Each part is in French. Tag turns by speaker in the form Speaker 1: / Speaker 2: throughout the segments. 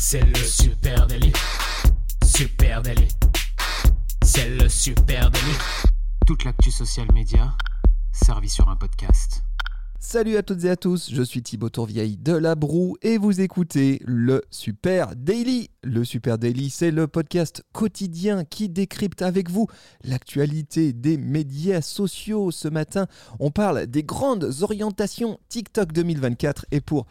Speaker 1: C'est le super délit. Super délit. C'est le super délit. Toute l'actu social média servie sur un podcast.
Speaker 2: Salut à toutes et à tous, je suis Thibaut Tourvieille de La Broue et vous écoutez le Super Daily. Le Super Daily, c'est le podcast quotidien qui décrypte avec vous l'actualité des médias sociaux. Ce matin, on parle des grandes orientations TikTok 2024 et pour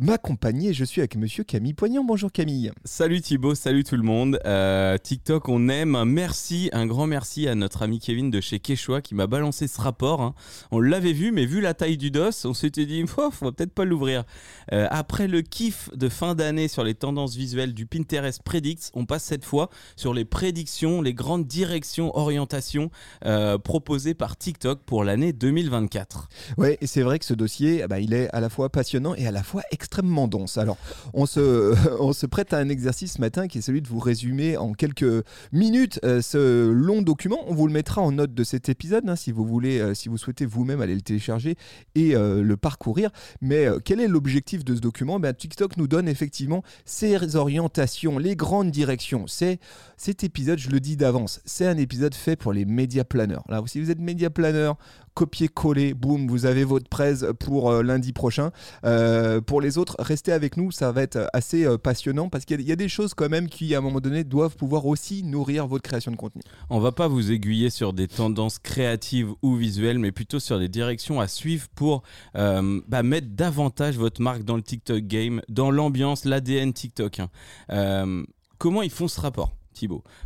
Speaker 2: m'accompagner. Je suis avec monsieur Camille Poignant. Bonjour Camille.
Speaker 3: Salut Thibaut, salut tout le monde. Euh, TikTok, on aime. Merci, un grand merci à notre ami Kevin de chez Quechua qui m'a balancé ce rapport. hein. On l'avait vu, mais vu la taille du dos, on s'était dit, oh, faut peut-être pas l'ouvrir. Euh, après le kiff de fin d'année sur les tendances visuelles du Pinterest Predicts, on passe cette fois sur les prédictions, les grandes directions, orientations euh, proposées par TikTok pour l'année 2024.
Speaker 2: Ouais, et c'est vrai que ce dossier, ah bah, il est à la fois passionnant et à la fois extrêmement dense. Alors, on se, prête à un exercice ce matin qui est celui de vous résumer en quelques minutes euh, ce long document. On vous le mettra en note de cet épisode hein, si vous voulez, euh, si vous souhaitez vous-même aller le télécharger et euh, le parcourir. Mais quel est l'objectif de ce document? Ben, TikTok nous donne effectivement ses orientations, les grandes directions. C'est cet épisode, je le dis d'avance, c'est un épisode fait pour les médias planeurs. Là, si vous êtes média planeur, copier-coller, boum, vous avez votre presse pour euh, lundi prochain. Euh, pour les autres, restez avec nous, ça va être assez euh, passionnant parce qu'il y, a- des choses quand même qui, à un moment donné, doivent pouvoir aussi nourrir votre création de contenu.
Speaker 3: On va pas vous aiguiller sur des tendances créatives ou visuelles, mais plutôt sur des directions à suivre pour bah, mettre davantage votre marque dans le TikTok game, dans l'ambiance, l'ADN TikTok. hein. Comment ils font ce rapport?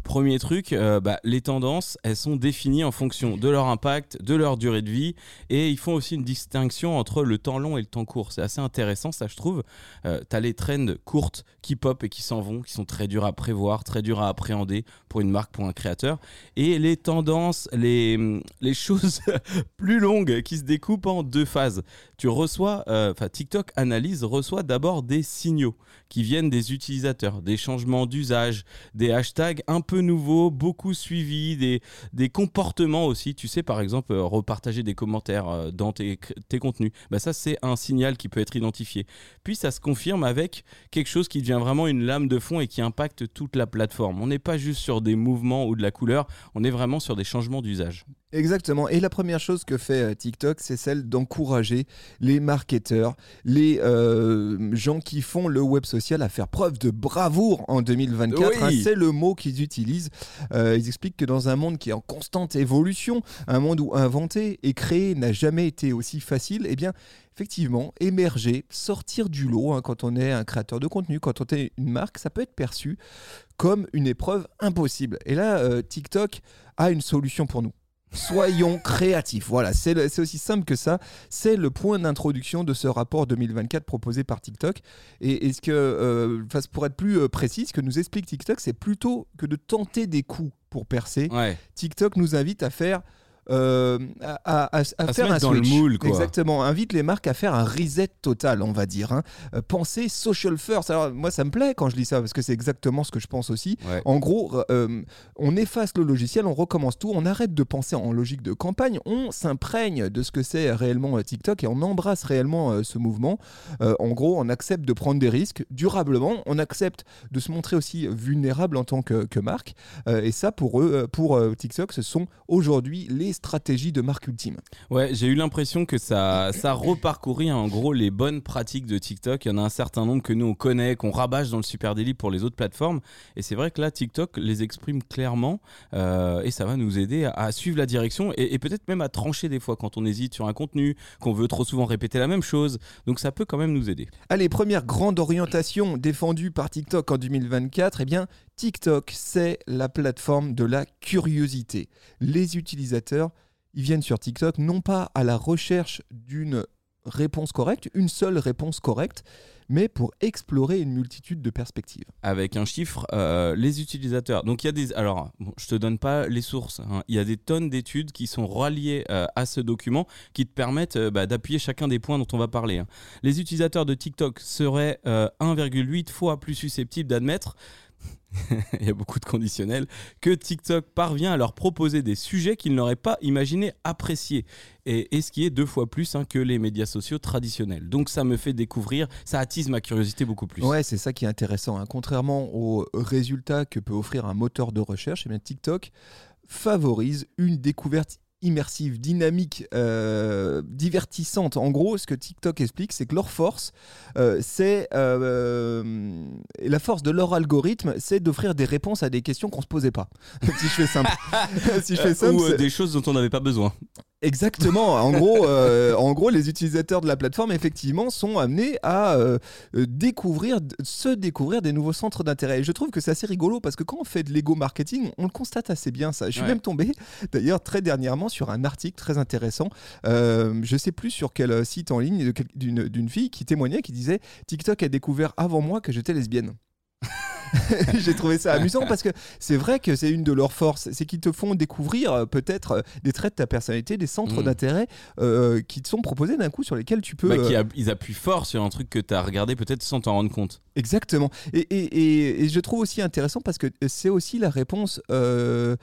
Speaker 3: Premier truc, euh, bah, les tendances, elles sont définies en fonction de leur impact, de leur durée de vie, et ils font aussi une distinction entre le temps long et le temps court. C'est assez intéressant, ça je trouve. Euh, T'as les trends courtes qui pop et qui s'en vont, qui sont très dures à prévoir, très dures à appréhender pour une marque, pour un créateur, et les tendances, les, les choses plus longues qui se découpent en deux phases. Tu reçois, euh, enfin TikTok analyse, reçoit d'abord des signaux qui viennent des utilisateurs, des changements d'usage, des hashtags un peu nouveaux, beaucoup suivis, des, comportements aussi. Tu sais, par exemple, euh, repartager des commentaires euh, dans tes, tes contenus. Bah, ça, c'est un signal qui peut être identifié. Puis, ça se confirme avec quelque chose qui devient vraiment une lame de fond et qui impacte toute la plateforme. On n'est pas juste sur des mouvements ou de la couleur, on est vraiment sur des changements d'usage.
Speaker 2: Exactement. Et la première chose que fait euh, TikTok, c'est celle d'encourager les marketeurs, les euh, gens qui font le web social à faire preuve de bravoure en 2024.
Speaker 3: Oui.
Speaker 2: hein. c'est le mot qu'ils utilisent. Euh, ils expliquent que dans un monde qui est en constante évolution, un monde où inventer et créer n'a jamais été aussi facile, eh bien, effectivement, émerger, sortir du lot hein, quand on est un créateur de contenu, quand on est une marque, ça peut être perçu comme une épreuve impossible. Et là, euh, TikTok a une solution pour nous. Soyons créatifs. Voilà, c'est aussi simple que ça. C'est le point d'introduction de ce rapport 2024 proposé par TikTok. Et est-ce que, euh, pour être plus euh, précis, ce que nous explique TikTok, c'est plutôt que de tenter des coups pour percer.
Speaker 3: Ouais.
Speaker 2: TikTok nous invite à faire. Euh, à, à- à- à
Speaker 3: se
Speaker 2: faire
Speaker 3: mettre
Speaker 2: un
Speaker 3: dans le
Speaker 2: switch.
Speaker 3: moule, quoi.
Speaker 2: Exactement. Invite les marques à faire un reset total, on va dire. hein. Euh, penser social first. Alors, moi, ça me plaît quand je dis ça parce que c'est exactement ce que je pense aussi.
Speaker 3: Ouais.
Speaker 2: En gros, euh, on efface le logiciel, on recommence tout, on arrête de penser en logique de campagne, on s'imprègne de ce que c'est réellement TikTok et on embrasse réellement ce mouvement. En gros, on accepte de prendre des risques durablement, on accepte de se montrer aussi vulnérable en tant que, que marque. Et ça, pour eux, pour TikTok, ce sont aujourd'hui les stratégies de marque ultime.
Speaker 3: Ouais, j'ai eu l'impression que ça, ça reparcourit en gros les bonnes pratiques de TikTok. Il y en a un certain nombre que nous on connaît, qu'on rabâche dans le Super Daily pour les autres plateformes. Et c'est vrai que là, TikTok les exprime clairement euh, et ça va nous aider à, à suivre la direction et, et peut-être même à trancher des fois quand on hésite sur un contenu, qu'on veut trop souvent répéter la même chose. Donc ça peut quand même nous aider.
Speaker 2: Allez, première grande orientation défendue par TikTok en 2024, eh bien, TikTok, c'est la plateforme de la curiosité. Les utilisateurs, ils viennent sur TikTok non pas à la recherche d'une réponse correcte, une seule réponse correcte, mais pour explorer une multitude de perspectives.
Speaker 3: avec un chiffre, euh, les utilisateurs. Donc il y a des. Alors, je te donne pas les sources. hein. Il y a des tonnes d'études qui sont reliées euh, à ce document qui te permettent euh, bah, d'appuyer chacun des points dont on va parler. hein. Les utilisateurs de TikTok seraient euh, 1,8 fois plus susceptibles d'admettre il y a beaucoup de conditionnels, que TikTok parvient à leur proposer des sujets qu'ils n'auraient pas imaginé apprécier. Et, ce qui est deux fois plus hein, que les médias sociaux traditionnels. Donc ça me fait découvrir, ça attise ma curiosité beaucoup plus.
Speaker 2: Ouais, c'est ça qui est intéressant. Hein. Contrairement aux résultats que peut offrir un moteur de recherche, eh bien TikTok favorise une découverte immersive, dynamique, euh, divertissante. En gros, ce que TikTok explique, c'est que leur force, euh, c'est euh, la force de leur algorithme, c'est d'offrir des réponses à des questions qu'on se posait pas. si je fais simple.
Speaker 3: si je fais simple Ou des choses dont on n'avait pas besoin.
Speaker 2: Exactement. En gros, euh, en gros, les utilisateurs de la plateforme, effectivement, sont amenés à euh, découvrir, se découvrir des nouveaux centres d'intérêt. Et je trouve que c'est assez rigolo parce que quand on fait de l'ego marketing, on le constate assez bien ça. Je suis même tombé, d'ailleurs, très dernièrement sur un article très intéressant. Euh, je sais plus sur quel site en ligne d'une fille qui témoignait, qui disait TikTok a découvert avant moi que j'étais lesbienne. j'ai trouvé ça amusant parce que c'est vrai que c'est une de leurs forces, c'est qu'ils te font découvrir euh, peut-être euh, des traits de ta personnalité, des centres mm. d'intérêt euh, qui te sont proposés d'un coup sur lesquels tu peux.
Speaker 3: Bah, ils appuient fort sur un truc que tu as regardé peut-être sans t'en rendre compte.
Speaker 2: Exactement. Et, et, et, je trouve aussi intéressant parce que c'est aussi la réponse de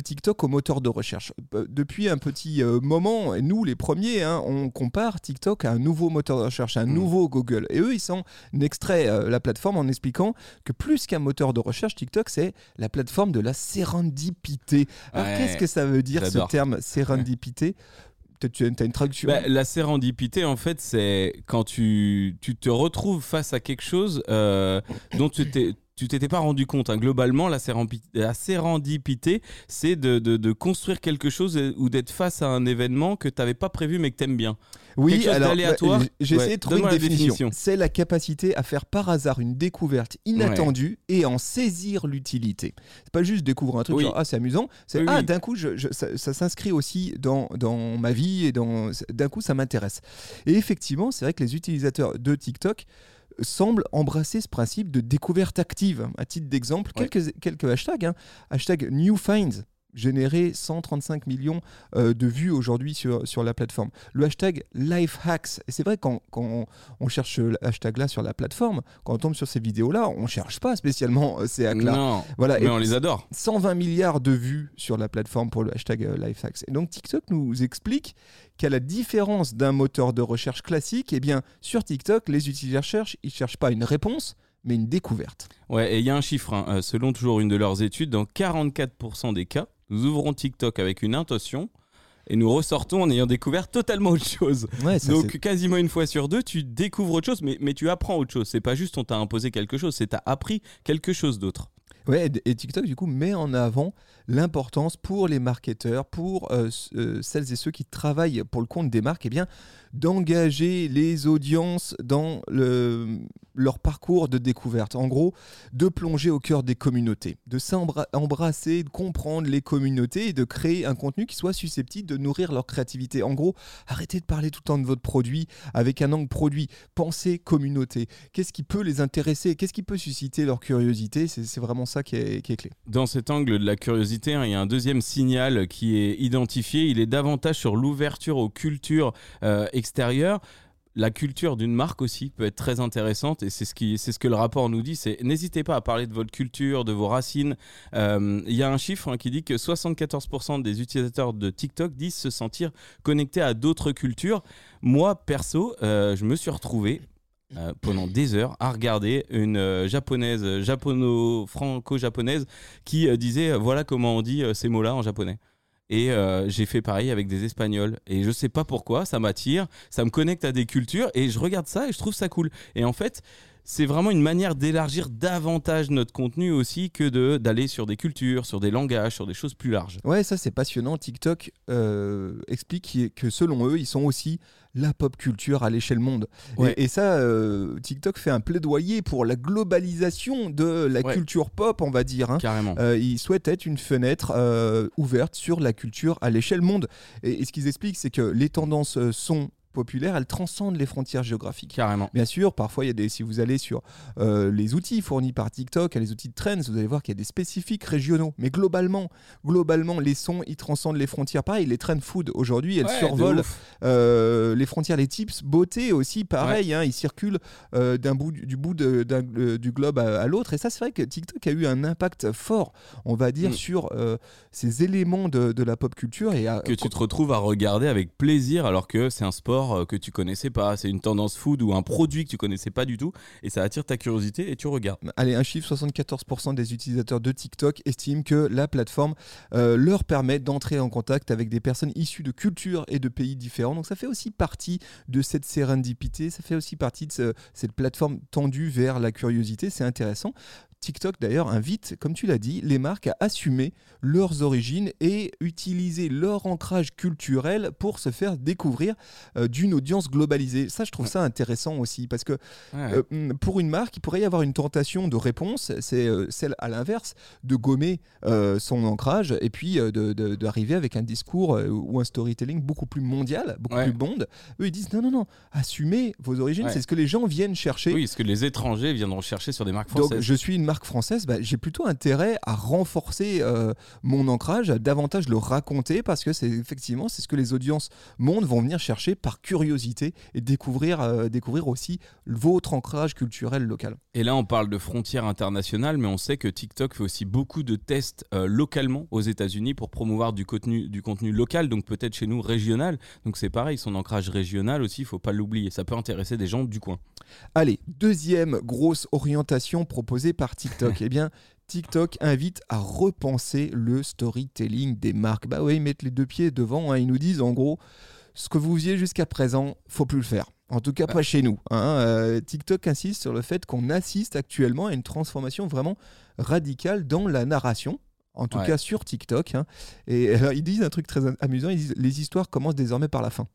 Speaker 2: TikTok au moteur de recherche. Depuis un petit moment, nous les premiers, hein, on compare TikTok à un nouveau moteur de recherche, à un mm. nouveau Google. Et eux, ils sont extrait la plateforme en expliquant que plus plus qu'un moteur de recherche, TikTok, c'est la plateforme de la sérendipité. Alors, qu'est-ce que ça veut dire ce terme sérendipité? Tu as une traduction?
Speaker 3: Bah, la sérendipité, en fait, c'est quand tu, tu, te retrouves face à quelque chose euh, dont tu t'es tu t'étais pas rendu compte. Hein. Globalement, la, sérendipité, c'est de, de, construire quelque chose ou d'être face à un événement que tu n'avais pas prévu mais que tu aimes bien.
Speaker 2: Oui, alors bah, j'ai essayé de trouver une définition. C'est la capacité à faire par hasard une découverte inattendue et en saisir l'utilité. C'est pas juste découvrir un truc genre ah c'est amusant, c'est ah d'un coup je, ça, ça s'inscrit aussi dans, dans ma vie et d'un coup ça m'intéresse. Et effectivement, c'est vrai que les utilisateurs de TikTok semble embrasser ce principe de découverte active. À titre d'exemple, quelques, quelques hashtags. Hein. Hashtag New Finds généré 135 millions euh, de vues aujourd'hui sur, sur la plateforme. Le hashtag LifeHacks, et c'est vrai quand, quand on cherche le hashtag là sur la plateforme, quand on tombe sur ces vidéos-là, on ne cherche pas spécialement euh, ces hacks-là.
Speaker 3: Non, voilà, mais on les adore.
Speaker 2: 120 milliards de vues sur la plateforme pour le hashtag euh, LifeHacks. Et donc TikTok nous explique qu'à la différence d'un moteur de recherche classique, eh bien, sur TikTok, les utilisateurs cherchent, ils cherchent pas une réponse, mais une découverte.
Speaker 3: Ouais, et il y a un chiffre, hein, selon toujours une de leurs études, dans 44% des cas, nous ouvrons TikTok avec une intention et nous ressortons en ayant découvert totalement autre chose. Donc quasiment une fois sur deux, tu découvres autre chose, mais, mais tu apprends autre chose. C'est pas juste on t'a imposé quelque chose, c'est t'as appris quelque chose d'autre.
Speaker 2: Ouais, et TikTok du coup met en avant l'importance pour les marketeurs, pour euh, euh, celles et ceux qui travaillent pour le compte des marques, eh bien d'engager les audiences dans le, leur parcours de découverte. En gros, de plonger au cœur des communautés, de s'embrasser, de comprendre les communautés et de créer un contenu qui soit susceptible de nourrir leur créativité. En gros, arrêtez de parler tout le temps de votre produit avec un angle produit. Pensez communauté. Qu'est-ce qui peut les intéresser? Qu'est-ce qui peut susciter leur curiosité? C'est vraiment ça qui est, clé.
Speaker 3: Dans cet angle de la curiosité, hein, il y a un deuxième signal qui est identifié. Il est davantage sur l'ouverture aux cultures euh, extérieure la culture d'une marque aussi peut être très intéressante et c'est ce, qui, c'est ce que le rapport nous dit. C'est n'hésitez pas à parler de votre culture, de vos racines. Euh, il y a un chiffre hein, qui dit que 74% des utilisateurs de TikTok disent se sentir connectés à d'autres cultures. Moi, perso, euh, je me suis retrouvé euh, pendant des heures à regarder une japonaise, japono-franco-japonaise qui disait voilà comment on dit ces mots-là en japonais. Et euh, j'ai fait pareil avec des Espagnols. Et je sais pas pourquoi, ça m'attire, ça me connecte à des cultures. Et je regarde ça et je trouve ça cool. Et en fait, c'est vraiment une manière d'élargir davantage notre contenu aussi que de d'aller sur des cultures, sur des langages, sur des choses plus larges.
Speaker 2: Ouais, ça c'est passionnant. TikTok euh, explique que selon eux, ils sont aussi la pop culture à l'échelle monde. Et, ça, euh, TikTok fait un plaidoyer pour la globalisation de la culture pop, on va dire. Hein.
Speaker 3: Carrément.
Speaker 2: Euh, ils souhaitent être une fenêtre ouverte sur la culture à l'échelle monde. Et, ce qu'ils expliquent, c'est que les tendances sont populaire, elle transcende les frontières géographiques.
Speaker 3: Carrément.
Speaker 2: Bien sûr, parfois, il y a des, si vous allez sur euh, les outils fournis par TikTok, les outils de trends, vous allez voir qu'il y a des spécifiques régionaux. Mais globalement, globalement, les sons, ils transcendent les frontières. Pareil, les trends food aujourd'hui, elles
Speaker 3: Ouais,
Speaker 2: survolent euh, les frontières, les tips beauté aussi, pareil, hein, ils circulent euh, d'un bout du bout de- du globe à, à l'autre. Et ça, c'est vrai que TikTok a eu un impact fort, on va dire,
Speaker 3: Mm.
Speaker 2: sur ces éléments de, de la pop culture et à-
Speaker 3: que tu te retrouves à regarder avec plaisir alors que c'est un sport euh, que tu connaissais pas, c'est une tendance food ou un produit que tu connaissais pas du tout et ça attire ta curiosité et tu regardes.
Speaker 2: Allez, un chiffre 74% des utilisateurs de TikTok estiment que la plateforme euh, leur permet d'entrer en contact avec des personnes issues de cultures et de pays différents. Donc ça fait aussi partie de cette sérendipité, ça fait aussi partie de ce- cette plateforme tendue vers la curiosité. C'est intéressant. TikTok d'ailleurs invite, comme tu l'as dit, les marques à assumer leurs origines et utiliser leur ancrage culturel pour se faire découvrir euh, d'une audience globalisée. Ça, je trouve ça intéressant aussi parce que
Speaker 3: Ouais.
Speaker 2: euh, mm, pour une marque, il pourrait y avoir une tentation de réponse, c'est euh, celle à l'inverse, de gommer son ancrage et puis de- de- d'arriver avec un discours ou un storytelling beaucoup plus mondial, beaucoup
Speaker 3: Ouais.
Speaker 2: plus bond. Eux, ils disent non, non, non, assumez vos origines,
Speaker 3: Ouais.
Speaker 2: c'est ce que les gens viennent chercher.
Speaker 3: Oui, ce que les étrangers viendront chercher sur des marques
Speaker 2: Donc,
Speaker 3: françaises.
Speaker 2: je suis une marque française, bah, j'ai plutôt intérêt à renforcer euh, mon ancrage, à davantage le raconter, parce que c'est effectivement c'est ce que les audiences mondes vont venir chercher par curiosité et découvrir, euh, découvrir aussi votre ancrage culturel local.
Speaker 3: Et là, on parle de frontières internationales, mais on sait que TikTok fait aussi beaucoup de tests euh, localement aux États-Unis pour promouvoir du contenu, du contenu local, donc peut-être chez nous régional. Donc c'est pareil, son ancrage régional aussi, il faut pas l'oublier. Ça peut intéresser des gens du coin.
Speaker 2: Allez, deuxième grosse orientation proposée par TikTok. eh bien, TikTok invite à repenser le storytelling des marques. Bah oui, ils mettent les deux pieds devant. hein. Ils nous disent en gros, ce que vous faisiez jusqu'à présent, faut plus le faire. En tout cas, pas chez nous. hein. Euh, TikTok insiste sur le fait qu'on assiste actuellement à une transformation vraiment radicale dans la narration. En tout
Speaker 3: Ouais.
Speaker 2: cas sur TikTok. hein. Et alors, ils disent un truc très amusant. Ils disent les histoires commencent désormais par la fin.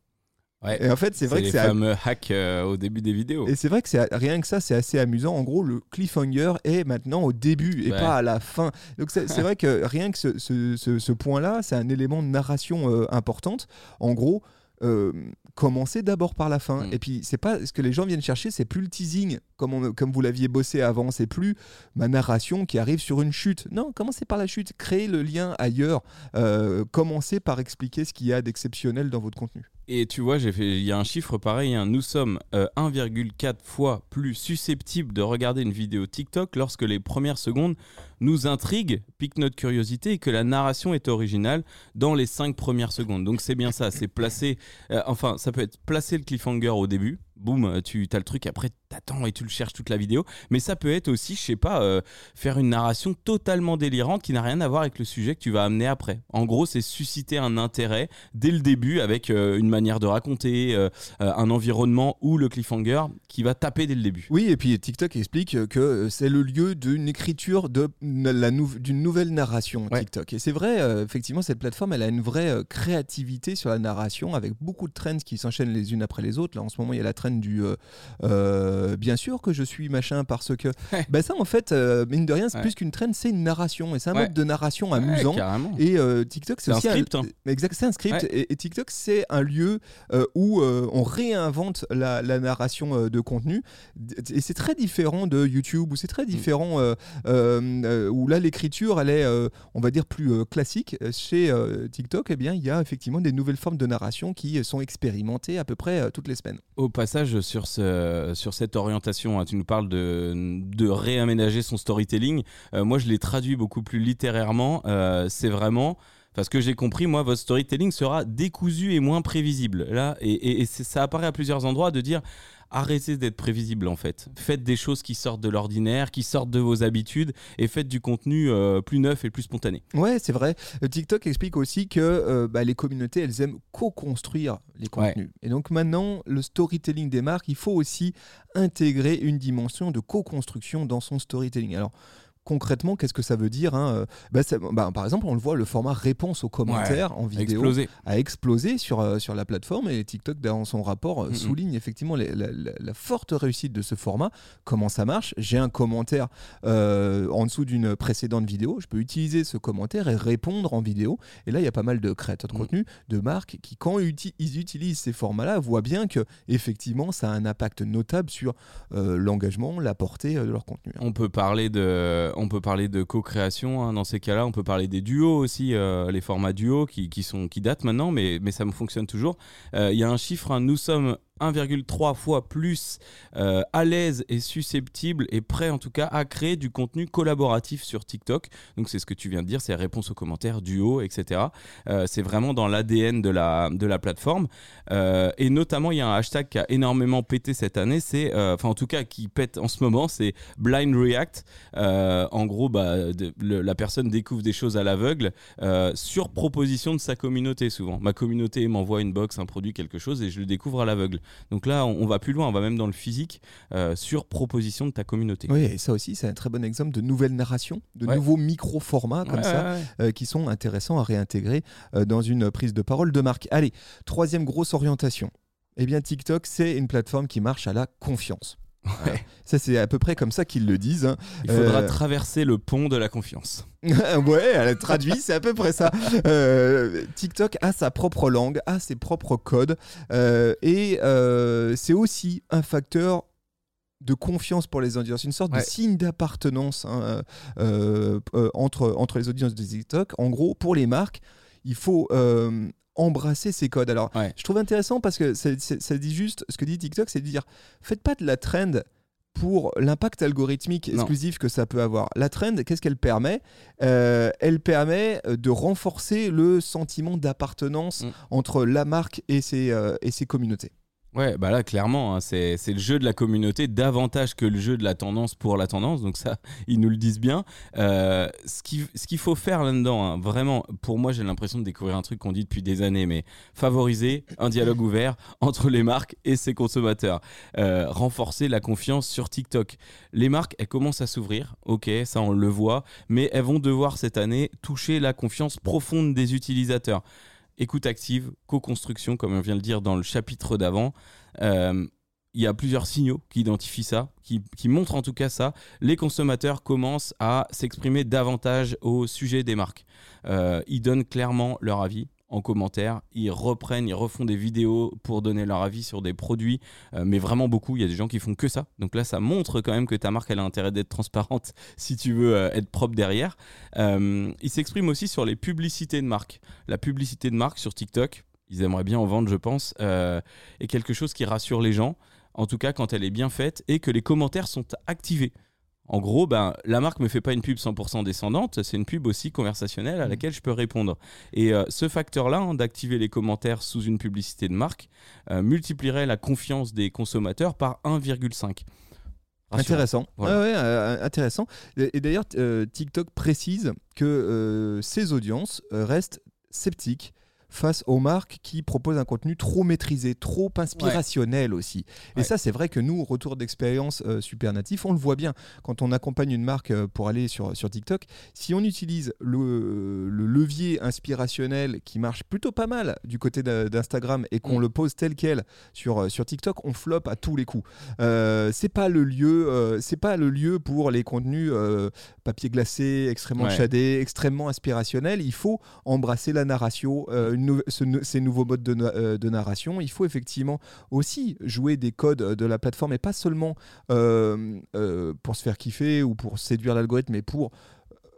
Speaker 3: Ouais.
Speaker 2: Et en fait, c'est vrai que c'est
Speaker 3: fameux hacks euh, au début des vidéos.
Speaker 2: et c'est vrai que c'est rien que ça, c'est assez amusant. En gros, le cliffhanger est maintenant au début et
Speaker 3: Ouais.
Speaker 2: pas à la fin. Donc c'est vrai que rien que ce, ce- ce- ce point-là, c'est un élément de narration euh, importante. En gros. euh, commencer d'abord par la fin
Speaker 3: Mm.
Speaker 2: et puis c'est pas ce que les gens viennent chercher c'est plus le teasing comme, on- comme vous l'aviez bossé avant c'est plus ma narration qui arrive sur une chute non commencez par la chute créez le lien ailleurs euh, commencez par expliquer ce qu'il y a d'exceptionnel dans votre contenu
Speaker 3: Et tu vois, il y a un chiffre pareil. hein. Nous sommes euh, 1,4 fois plus susceptibles de regarder une vidéo TikTok lorsque les premières secondes nous intriguent, piquent notre curiosité et que la narration est originale dans les 5 premières secondes. Donc c'est bien ça, c'est placer. euh, enfin, ça peut être placer le cliffhanger au début. Boum, tu as le truc, après t'attends et tu le cherches toute la vidéo. Mais ça peut être aussi, je sais pas, euh, faire une narration totalement délirante qui n'a rien à voir avec le sujet que tu vas amener après. En gros, c'est susciter un intérêt dès le début avec euh, une manière de raconter, euh, un environnement ou le cliffhanger qui va taper dès le début.
Speaker 2: Oui, et puis TikTok explique que c'est le lieu d'une écriture de la nou- d'une nouvelle narration
Speaker 3: Ouais.
Speaker 2: TikTok. Et c'est vrai, effectivement, cette plateforme, elle a une vraie créativité sur la narration avec beaucoup de trends qui s'enchaînent les unes après les autres. Là, en ce moment, il y a la trend du euh, euh, bien sûr que je suis machin parce que. bah, ça, en fait, euh, mine de rien, c'est
Speaker 3: Ouais.
Speaker 2: plus qu'une trend, c'est une narration. Et c'est un
Speaker 3: Ouais.
Speaker 2: mode de narration amusant. Et euh, TikTok, c'est
Speaker 3: un script, hein.
Speaker 2: Exact, c'est un script.
Speaker 3: Ouais.
Speaker 2: Et, et TikTok, c'est un lieu euh, où euh, on réinvente la, la narration euh, de contenu. Et c'est très différent de YouTube, où c'est
Speaker 3: Mm.
Speaker 2: très différent, euh, euh, où là, l'écriture, elle est, euh, on va dire, plus euh, classique. Chez euh, TikTok, eh bien, il y a effectivement des nouvelles formes de narration qui sont expérimentées à peu près euh, toutes les semaines.
Speaker 3: Au passage, sur, ce, sur cette orientation, hein, tu nous parles de, réaménager son storytelling. Euh, moi, je l'ai traduit beaucoup plus littérairement. Euh, c'est vraiment. Parce que j'ai compris, moi, votre storytelling sera décousu et moins prévisible. Là, et, et- et c'est- ça apparaît à plusieurs endroits de dire arrêtez d'être prévisible en fait. Faites des choses qui sortent de l'ordinaire, qui sortent de vos habitudes et faites du contenu euh, plus neuf et plus spontané.
Speaker 2: Ouais, c'est vrai. Euh, TikTok explique aussi que euh, bah, les communautés, elles aiment co-construire les
Speaker 3: Ouais.
Speaker 2: contenus. Et donc maintenant, le storytelling des marques, il faut aussi intégrer une dimension de co-construction dans son storytelling. Alors, concrètement, qu'est-ce que ça veut dire hein bah, bah, Par exemple, on le voit, le format réponse aux commentaires en vidéo a explosé sur, euh, sur la plateforme et TikTok, dans son rapport, euh, souligne effectivement la, forte réussite de ce format. Comment ça marche? J'ai un commentaire euh, en dessous d'une précédente vidéo, je peux utiliser ce commentaire et répondre en vidéo. Et là, il y a pas mal de créateurs de mm. contenu, de marques qui, quand ils utilisent ces formats-là, voient bien que effectivement, ça a un impact notable sur l'engagement, la portée de leur contenu.
Speaker 3: On peut parler de on peut parler de co-création hein, dans ces cas-là. On peut parler des duos aussi, euh, les formats duos qui, sont, qui datent maintenant, mais, mais ça me fonctionne toujours. Euh, il y a un chiffre, hein, nous sommes 1,3 fois plus euh, à l'aise et susceptible et prêt en tout cas à créer du contenu collaboratif sur TikTok. Donc c'est ce que tu viens de dire, c'est réponse aux commentaires, duo, etc. Euh, c'est vraiment dans l'ADN de la, de la plateforme. Euh, et notamment, il y a un hashtag qui a énormément pété cette année, c'est, enfin en tout cas qui pète en ce moment, c'est Blind React. en gros, bah, la personne découvre des choses à l'aveugle sur proposition de sa communauté souvent. Ma communauté m'envoie une box, un produit, quelque chose et je le découvre à l'aveugle. Donc là, on, va plus loin, on va même dans le physique euh, sur proposition de ta communauté.
Speaker 2: Oui, et ça aussi, c'est un très bon exemple de nouvelles narrations, de nouveaux micro-formats comme ça, euh, qui sont intéressants à réintégrer euh, dans une prise de parole de marque. Allez, troisième grosse orientation. Eh bien, TikTok, c'est une plateforme qui marche à la confiance. Ça, c'est à peu près comme ça qu'ils le disent. Hein.
Speaker 3: Il faudra euh, traverser le pont de la confiance.
Speaker 2: ouais, elle a traduit, c'est à peu près ça. Euh, TikTok a sa propre langue, a ses propres codes. Euh, et c'est aussi un facteur de confiance pour les audiences, une sorte de signe d'appartenance hein, entre, entre les audiences de TikTok. En gros, pour les marques, il faut embrasser ces codes. Alors, je trouve intéressant parce que ça, dit juste, ce que dit TikTok, c'est de dire, faites pas de la trend pour l'impact algorithmique exclusif que ça peut avoir. La trend, qu'est-ce qu'elle permet? Euh, Elle permet euh, de renforcer le sentiment d'appartenance mm. entre la marque et ses, euh, et ses communautés.
Speaker 3: Ouais, bah là, clairement, hein, c'est le jeu de la communauté davantage que le jeu de la tendance pour la tendance. Donc, ça, ils nous le disent bien. Euh, ce qu'il faut faire là-dedans, hein, vraiment, pour moi, j'ai l'impression de découvrir un truc qu'on dit depuis des années, mais favoriser un dialogue ouvert entre les marques et ses consommateurs. Euh, renforcer la confiance sur TikTok. Les marques, elles commencent à s'ouvrir, ok, ça, on le voit, mais elles vont devoir cette année toucher la confiance profonde des utilisateurs écoute active, co-construction, comme on vient de le dire dans le chapitre d'avant. Euh, il y a plusieurs signaux qui identifient ça, qui, montrent en tout cas ça. Les consommateurs commencent à s'exprimer davantage au sujet des marques. Euh, ils donnent clairement leur avis en commentaire. Ils reprennent, ils refont des vidéos pour donner leur avis sur des produits, euh, mais vraiment beaucoup. Il y a des gens qui font que ça. Donc là, ça montre quand même que ta marque, elle a intérêt d'être transparente si tu veux euh, être propre derrière. Euh, ils s'expriment aussi sur les publicités de marque. La publicité de marque sur TikTok, ils aimeraient bien en vendre, je pense, est quelque chose qui rassure les gens. En tout cas, quand elle est bien faite et que les commentaires sont activés. En gros, ben, la marque me fait pas une pub 100% descendante, c'est une pub aussi conversationnelle à mm. laquelle je peux répondre. Et euh, ce facteur-là, hein, d'activer les commentaires sous une publicité de marque, euh, multiplierait la confiance des consommateurs par 1,5.
Speaker 2: Intéressant. Euh, intéressant. Et, d'ailleurs, TikTok précise que ces audiences restent sceptiques face aux marques qui proposent un contenu trop maîtrisé, trop inspirationnel aussi. Et ça, c'est vrai que nous, retour d'expérience euh, super natif, on le voit bien quand on accompagne une marque euh, pour aller sur, sur TikTok. Si on utilise le, levier inspirationnel qui marche plutôt pas mal du côté d'Instagram et qu'on mm. le pose tel quel sur, euh, sur TikTok, on floppe à tous les coups. c'est pas le lieu, c'est pas le lieu pour les contenus papier glacé, extrêmement shadé, extrêmement inspirationnel. Il faut embrasser la narration ces nouveaux modes euh, de, narration, il faut effectivement aussi jouer des codes de la plateforme et pas seulement euh, euh, pour se faire kiffer ou pour séduire l'algorithme, mais pour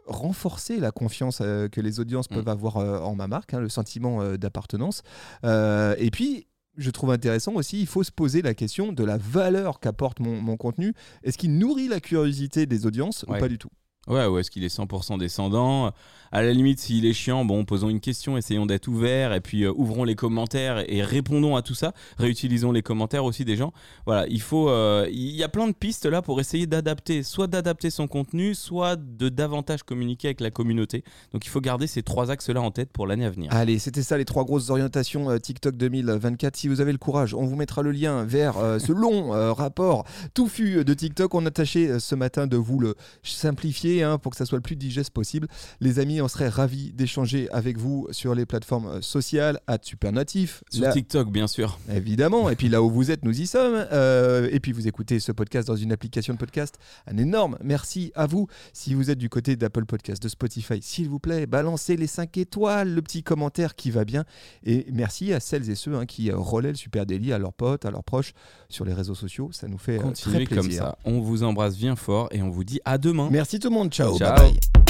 Speaker 2: renforcer la confiance que les audiences mm. peuvent avoir en ma marque, hein, le sentiment d'appartenance. et puis, je trouve intéressant aussi, il faut se poser la question de la valeur qu'apporte mon, contenu. Est-ce qu'il nourrit la curiosité des audiences ou pas du tout?
Speaker 3: Ouais, ou est-ce qu'il est 100% descendant? À la limite, s'il est chiant, bon, posons une question, essayons d'être ouverts, et puis euh, ouvrons les commentaires et répondons à tout ça. Réutilisons les commentaires aussi des gens. Voilà, il faut. Euh, il y a plein de pistes là pour essayer d'adapter, soit d'adapter son contenu, soit de davantage communiquer avec la communauté. Donc il faut garder ces trois axes-là en tête pour l'année à venir.
Speaker 2: Allez, c'était ça les trois grosses orientations euh, TikTok 2024. Si vous avez le courage, on vous mettra le lien vers ce long rapport touffu de TikTok. On a tâché ce matin de vous le simplifier hein, pour que ça soit le plus digeste possible. Les amis, on serait ravis d'échanger avec vous sur les plateformes euh, sociales, à Supernatif.
Speaker 3: Sur
Speaker 2: Là-
Speaker 3: TikTok, bien sûr.
Speaker 2: Évidemment, et puis là où vous êtes, nous y sommes. Euh, et puis vous écoutez ce podcast dans une application de podcast. Un énorme merci à vous. Si vous êtes du côté d'Apple Podcast, de Spotify, s'il vous plaît, balancez les 5 étoiles, le petit commentaire qui va bien. Et merci à celles et ceux hein, qui euh, relaient le Super Daily à leurs potes, à leurs proches sur les réseaux sociaux. Ça nous fait
Speaker 3: Continuez
Speaker 2: très
Speaker 3: comme
Speaker 2: plaisir.
Speaker 3: ça. On vous embrasse bien fort et on vous dit à demain.
Speaker 2: Merci tout le monde. Ciao.
Speaker 3: Ciao.
Speaker 2: Bye bye.